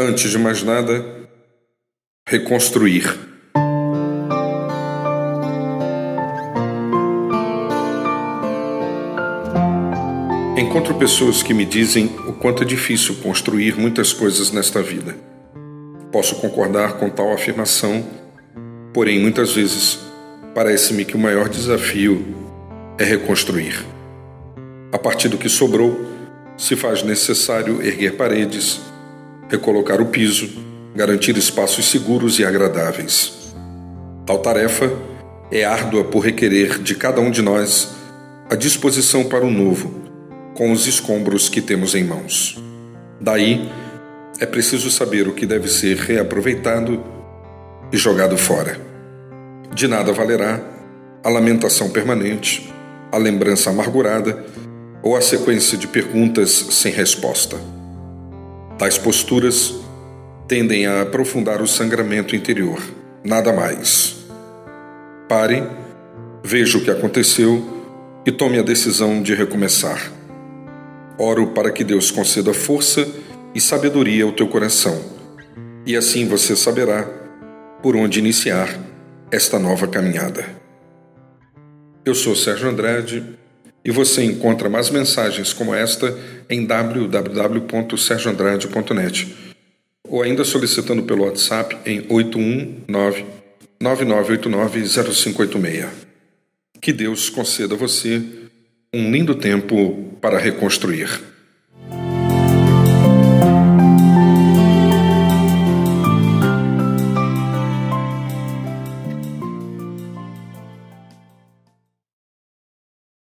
Antes de mais nada, reconstruir. Encontro pessoas que me dizem o quanto é difícil construir muitas coisas nesta vida. Posso concordar com tal afirmação, porém, muitas vezes parece-me que o maior desafio é reconstruir. A partir do que sobrou, se faz necessário erguer paredes, recolocar o piso, garantir espaços seguros e agradáveis. Tal tarefa é árdua por requerer de cada um de nós a disposição para o novo, com os escombros que temos em mãos. Daí, é preciso saber o que deve ser reaproveitado e jogado fora. De nada valerá a lamentação permanente, a lembrança amargurada ou a sequência de perguntas sem resposta. Tais posturas tendem a aprofundar o sangramento interior, nada mais. Pare, veja o que aconteceu e tome a decisão de recomeçar. Oro para que Deus conceda força e sabedoria ao teu coração, e assim você saberá por onde iniciar esta nova caminhada. Eu sou Sérgio Andrade e você encontra mais mensagens como esta em www.sergioandrade.net ou ainda solicitando pelo WhatsApp em 819 9989 Que Deus conceda a você um lindo tempo para reconstruir.